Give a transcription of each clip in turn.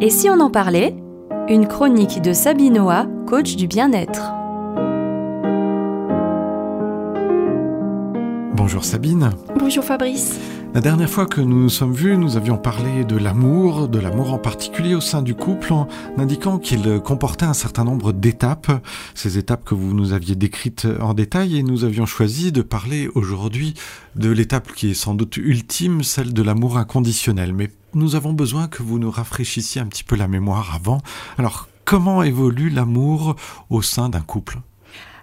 Et si on en parlait? Une chronique de Sabinoa, coach du bien-être. Bonjour Sabine. Bonjour Fabrice. La dernière fois que nous nous sommes vus, nous avions parlé de l'amour, de l'amour en particulier au sein du couple, en indiquant qu'il comportait un certain nombre d'étapes, ces étapes que vous nous aviez décrites en détail, et nous avions choisi de parler aujourd'hui de l'étape qui est sans doute ultime, celle de l'amour inconditionnel. Mais nous avons besoin que vous nous rafraîchissiez un petit peu la mémoire avant. Alors, comment évolue l'amour au sein d'un couple?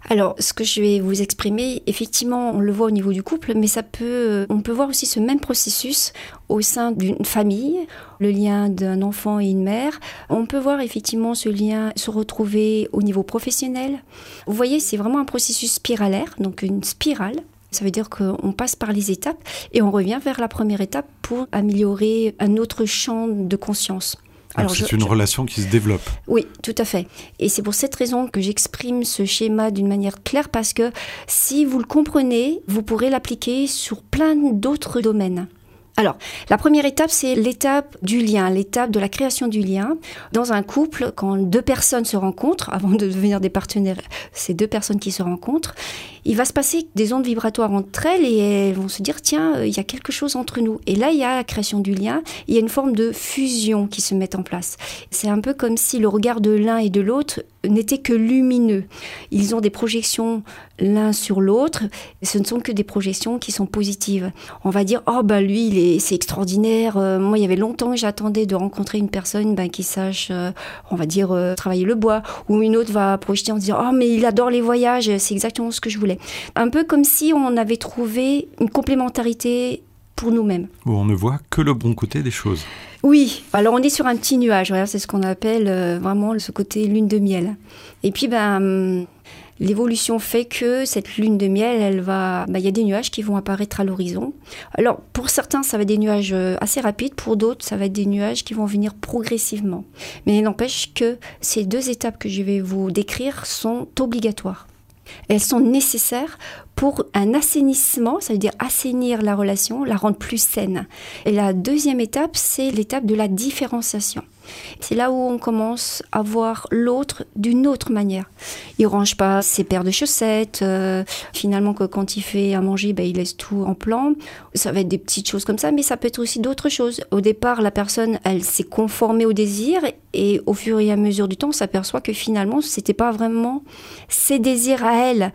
Alors, ce que je vais vous exprimer, effectivement, on le voit au niveau du couple, mais ça peut, euh, on peut voir aussi ce même processus au sein d'une famille, le lien d'un enfant et une mère. On peut voir effectivement ce lien se retrouver au niveau professionnel. Vous voyez, c'est vraiment un processus spiralaire, donc une spirale. Ça veut dire qu'on passe par les étapes et on revient vers la première étape pour améliorer un autre champ de conscience. Alors, c'est une relation qui se développe. Oui, tout à fait. Et c'est pour cette raison que j'exprime ce schéma d'une manière claire parce que si vous le comprenez, vous pourrez l'appliquer sur plein d'autres domaines. Alors, la première étape, c'est l'étape du lien, l'étape de la création du lien. Dans un couple, quand deux personnes se rencontrent, avant de devenir des partenaires, c'est deux personnes qui se rencontrent, il va se passer des ondes vibratoires entre elles et elles vont se dire, tiens, euh, il y a quelque chose entre nous. Et là, il y a la création du lien, il y a une forme de fusion qui se met en place. C'est un peu comme si le regard de l'un et de l'autre n'était que lumineux. Ils ont des projections l'un sur l'autre, ce ne sont que des projections qui sont positives. On va dire, oh bah lui, c'est extraordinaire. Euh, moi, il y avait longtemps que j'attendais de rencontrer une personne ben, qui sache, euh, on va dire, travailler le bois. Ou une autre va projeter en disant, oh, mais il adore les voyages, c'est exactement ce que je voulais. Un peu comme si on avait trouvé une complémentarité pour nous-mêmes. Où on ne voit que le bon côté des choses. Oui, alors on est sur un petit nuage, c'est ce qu'on appelle vraiment ce côté lune de miel. Et puis, ben, L'évolution fait que cette lune de miel, elle va, bah, il y a des nuages qui vont apparaître à l'horizon. Alors pour certains, ça va être des nuages euh, assez rapides, pour d'autres, ça va être des nuages qui vont venir progressivement. Mais il n'empêche que ces deux étapes que je vais vous décrire sont obligatoires. Elles sont nécessaires pour un assainissement, ça veut dire assainir la relation, la rendre plus saine. Et la deuxième étape, c'est l'étape de la différenciation. C'est là où on commence à voir l'autre d'une autre manière. Il range pas ses paires de chaussettes. Euh, finalement, quand il fait à manger, ben, il laisse tout en plan. Ça va être des petites choses comme ça, mais ça peut être aussi d'autres choses. Au départ, la personne, elle s'est conformée au désir et au fur et à mesure du temps, on s'aperçoit que finalement, c'était pas vraiment ses désirs à elle.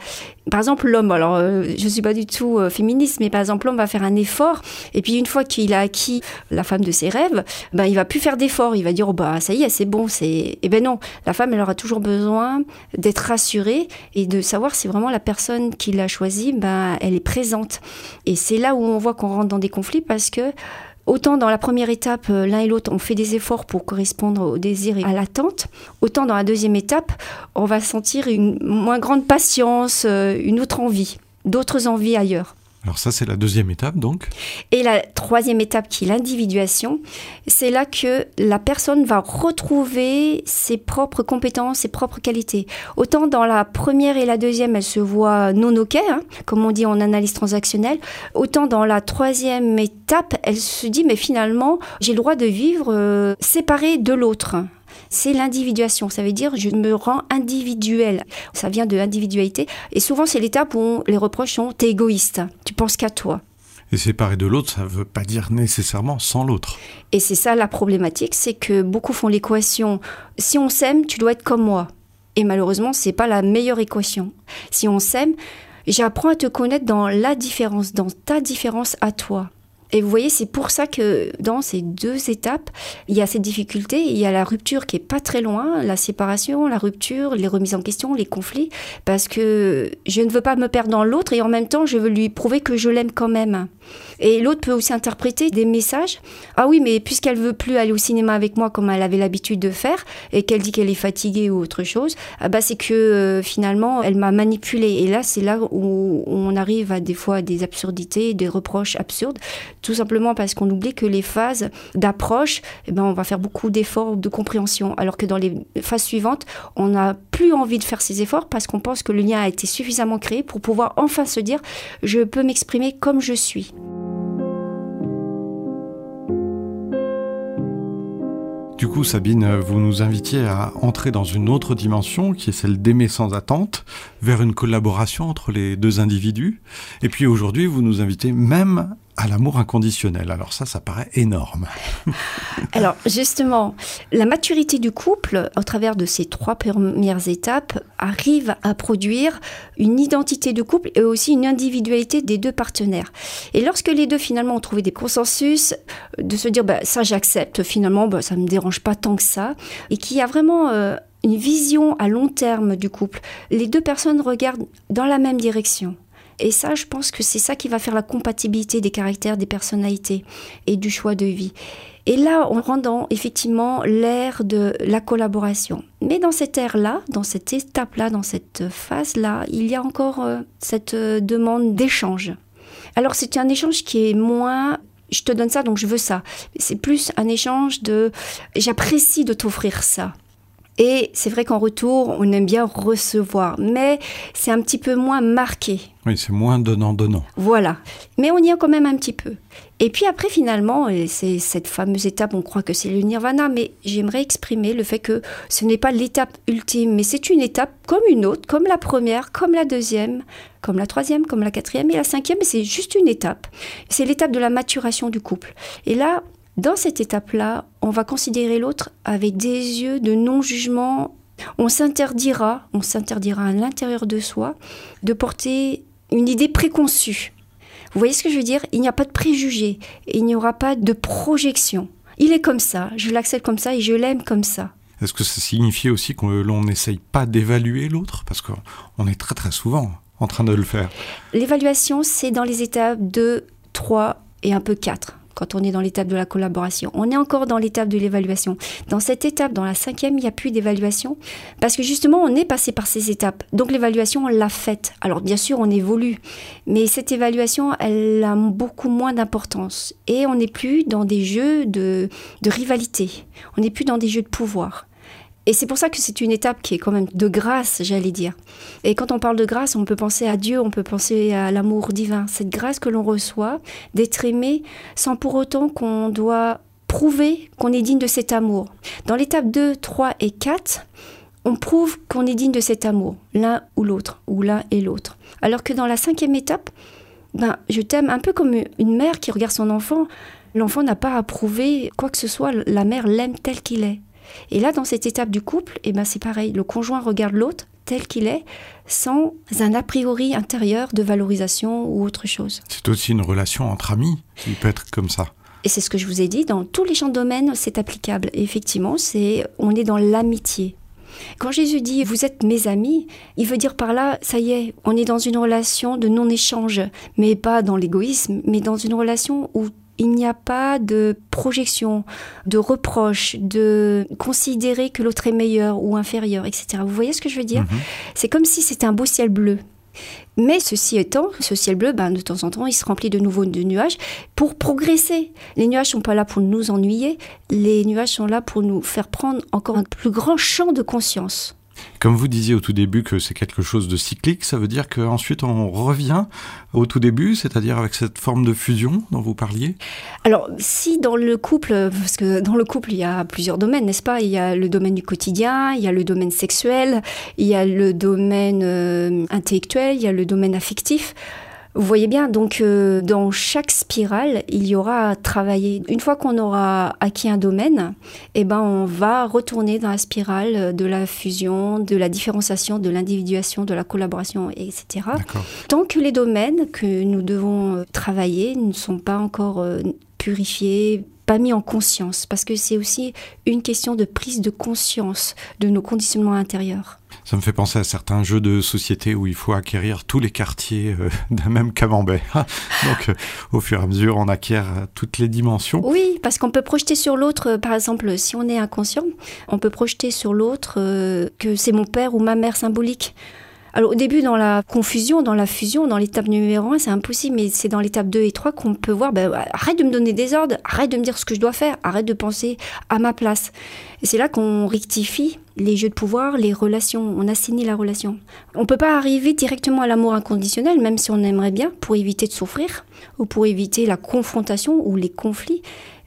Par exemple, l'homme, alors euh, je suis pas du tout euh, féministe, mais par exemple, l'homme va faire un effort et puis une fois qu'il a acquis la femme de ses rêves, ben il va plus faire d'effort. Il va dire Oh, bah ça y est, c'est bon, c'est. Eh ben non, la femme, elle aura toujours besoin d'être rassurée et de savoir si vraiment la personne qui l'a choisie, ben, elle est présente. Et c'est là où on voit qu'on rentre dans des conflits parce que. Autant dans la première étape, euh, l'un et l'autre, on fait des efforts pour correspondre au désir et à l'attente, autant dans la deuxième étape, on va sentir une moins grande patience, euh, une autre envie, d'autres envies ailleurs. Alors ça, c'est la deuxième étape, donc. Et la troisième étape, qui est l'individuation, c'est là que la personne va retrouver ses propres compétences, ses propres qualités. Autant dans la première et la deuxième, elle se voit non ok, hein, comme on dit en analyse transactionnelle, autant dans la troisième étape, elle se dit, mais finalement, j'ai le droit de vivre euh, séparé de l'autre c'est l'individuation. Ça veut dire je me rends individuel. Ça vient de individualité. Et souvent, c'est l'étape où les reproches sont t'es égoïste, tu penses qu'à toi. Et séparer de l'autre, ça ne veut pas dire nécessairement sans l'autre. Et c'est ça la problématique, c'est que beaucoup font l'équation si on s'aime, tu dois être comme moi. Et malheureusement, c'est pas la meilleure équation. Si on s'aime, j'apprends à te connaître dans la différence, dans ta différence à toi. Et vous voyez, c'est pour ça que dans ces deux étapes, il y a cette difficulté, il y a la rupture qui est pas très loin, la séparation, la rupture, les remises en question, les conflits, parce que je ne veux pas me perdre dans l'autre et en même temps, je veux lui prouver que je l'aime quand même. Et l'autre peut aussi interpréter des messages. Ah oui, mais puisqu'elle veut plus aller au cinéma avec moi comme elle avait l'habitude de faire et qu'elle dit qu'elle est fatiguée ou autre chose, ah bah c'est que euh, finalement, elle m'a manipulée. Et là, c'est là où on arrive à des fois à des absurdités, des reproches absurdes tout simplement parce qu'on oublie que les phases d'approche, eh ben, on va faire beaucoup d'efforts de compréhension, alors que dans les phases suivantes, on n'a plus envie de faire ces efforts parce qu'on pense que le lien a été suffisamment créé pour pouvoir enfin se dire je peux m'exprimer comme je suis. Du coup, Sabine, vous nous invitiez à entrer dans une autre dimension qui est celle d'aimer sans attente, vers une collaboration entre les deux individus. Et puis aujourd'hui, vous nous invitez même à l'amour inconditionnel. Alors ça, ça paraît énorme. Alors justement, la maturité du couple, au travers de ces trois premières étapes, arrive à produire une identité de couple et aussi une individualité des deux partenaires. Et lorsque les deux finalement ont trouvé des consensus, de se dire bah, ça j'accepte, finalement bah, ça ne me dérange pas tant que ça, et qu'il y a vraiment... Euh, une vision à long terme du couple. Les deux personnes regardent dans la même direction. Et ça, je pense que c'est ça qui va faire la compatibilité des caractères, des personnalités et du choix de vie. Et là, on rentre dans effectivement l'ère de la collaboration. Mais dans cette ère-là, dans cette étape-là, dans cette phase-là, il y a encore euh, cette euh, demande d'échange. Alors c'est un échange qui est moins je te donne ça donc je veux ça. C'est plus un échange de j'apprécie de t'offrir ça. Et c'est vrai qu'en retour, on aime bien recevoir, mais c'est un petit peu moins marqué. Oui, c'est moins donnant-donnant. Voilà. Mais on y est quand même un petit peu. Et puis après, finalement, c'est cette fameuse étape, on croit que c'est le nirvana, mais j'aimerais exprimer le fait que ce n'est pas l'étape ultime, mais c'est une étape comme une autre, comme la première, comme la deuxième, comme la troisième, comme la quatrième et la cinquième, c'est juste une étape. C'est l'étape de la maturation du couple. Et là, dans cette étape-là, on va considérer l'autre avec des yeux de non-jugement. On s'interdira, on s'interdira à l'intérieur de soi de porter une idée préconçue. Vous voyez ce que je veux dire? Il n'y a pas de préjugés, il n'y aura pas de projection. Il est comme ça, je l'accepte comme ça et je l'aime comme ça. Est-ce que ça signifie aussi que l'on n'essaye pas d'évaluer l'autre? Parce qu'on est très très souvent en train de le faire. L'évaluation, c'est dans les étapes 2, 3 et un peu 4 quand on est dans l'étape de la collaboration. On est encore dans l'étape de l'évaluation. Dans cette étape, dans la cinquième, il n'y a plus d'évaluation parce que justement, on est passé par ces étapes. Donc l'évaluation, on l'a faite. Alors bien sûr, on évolue, mais cette évaluation, elle a beaucoup moins d'importance. Et on n'est plus dans des jeux de, de rivalité. On n'est plus dans des jeux de pouvoir. Et c'est pour ça que c'est une étape qui est quand même de grâce, j'allais dire. Et quand on parle de grâce, on peut penser à Dieu, on peut penser à l'amour divin, cette grâce que l'on reçoit d'être aimé sans pour autant qu'on doit prouver qu'on est digne de cet amour. Dans l'étape 2, 3 et 4, on prouve qu'on est digne de cet amour, l'un ou l'autre, ou l'un et l'autre. Alors que dans la cinquième étape, ben, je t'aime un peu comme une mère qui regarde son enfant. L'enfant n'a pas à prouver quoi que ce soit, la mère l'aime tel qu'il est. Et là, dans cette étape du couple, eh ben, c'est pareil. Le conjoint regarde l'autre tel qu'il est, sans un a priori intérieur de valorisation ou autre chose. C'est aussi une relation entre amis qui peut être comme ça. Et c'est ce que je vous ai dit, dans tous les champs de domaine, c'est applicable. effectivement, c'est on est dans l'amitié. Quand Jésus dit vous êtes mes amis, il veut dire par là, ça y est, on est dans une relation de non-échange, mais pas dans l'égoïsme, mais dans une relation où il n'y a pas de projection, de reproche, de considérer que l'autre est meilleur ou inférieur, etc. Vous voyez ce que je veux dire? Mhm. C'est comme si c'était un beau ciel bleu. Mais ceci étant, ce ciel bleu, ben, de temps en temps, il se remplit de nouveaux de nuages pour progresser. Les nuages sont pas là pour nous ennuyer, les nuages sont là pour nous faire prendre encore un plus grand champ de conscience. Comme vous disiez au tout début que c'est quelque chose de cyclique, ça veut dire qu'ensuite on revient au tout début, c'est-à-dire avec cette forme de fusion dont vous parliez? Alors, si dans le couple, parce que dans le couple il y a plusieurs domaines, n'est-ce pas? Il y a le domaine du quotidien, il y a le domaine sexuel, il y a le domaine euh, intellectuel, il y a le domaine affectif. Vous voyez bien, donc euh, dans chaque spirale, il y aura à travailler. Une fois qu'on aura acquis un domaine, eh ben on va retourner dans la spirale de la fusion, de la différenciation, de l'individuation, de la collaboration, etc. Tant que les domaines que nous devons euh, travailler ne sont pas encore purifiés, pas mis en conscience, parce que c'est aussi une question de prise de conscience de nos conditionnements intérieurs. Ça me fait penser à certains jeux de société où il faut acquérir tous les quartiers euh, d'un même camembert. Donc, euh, au fur et à mesure, on acquiert euh, toutes les dimensions. Oui, parce qu'on peut projeter sur l'autre, par exemple, si on est inconscient, on peut projeter sur l'autre que c'est mon père ou ma mère symbolique. Alors au début, dans la confusion, dans la fusion, dans l'étape numéro 1, c'est impossible, mais c'est dans l'étape 2 et 3 qu'on peut voir, ben, arrête de me donner des ordres, arrête de me dire ce que je dois faire, arrête de penser à ma place. Et c'est là qu'on rectifie les jeux de pouvoir, les relations, on assainit la relation. On ne peut pas arriver directement à l'amour inconditionnel, même si on aimerait bien, pour éviter de souffrir, ou pour éviter la confrontation ou les conflits.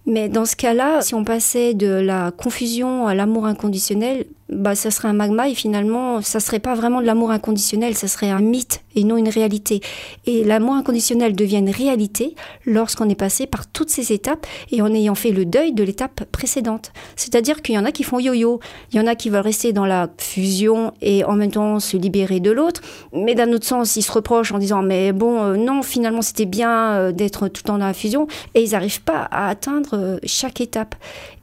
Mais dans ce cas-là, si on passait de la confusion à l'amour inconditionnel, bah, ça serait un magma et finalement, ça serait pas vraiment de l'amour inconditionnel, ça serait un mythe et non une réalité. Et l'amour inconditionnel devient une réalité lorsqu'on est passé par toutes ces étapes et en ayant fait le deuil de l'étape précédente. C'est-à-dire qu'il y en a qui font yo-yo, il y en a qui veulent rester dans la fusion et en même temps se libérer de l'autre, mais d'un autre sens, ils se reprochent en disant mais bon, euh, non, finalement c'était bien euh, d'être tout le temps dans la fusion et ils n'arrivent pas à atteindre euh, chaque étape.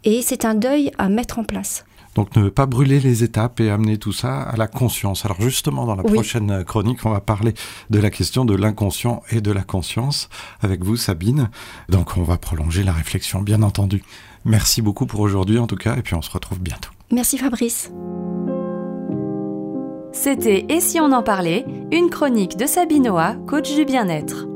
Et c'est un deuil à mettre en place. Donc ne pas brûler les étapes et amener tout ça à la conscience. Alors justement, dans la prochaine chronique, on va parler de la question de l'inconscient et de la conscience avec vous, Sabine. Donc on va prolonger la réflexion, bien entendu. Merci beaucoup pour aujourd'hui en tout cas, et puis on se retrouve bientôt. Merci Fabrice. C'était Et si on en parlait, une chronique de Sabine coach du bien-être.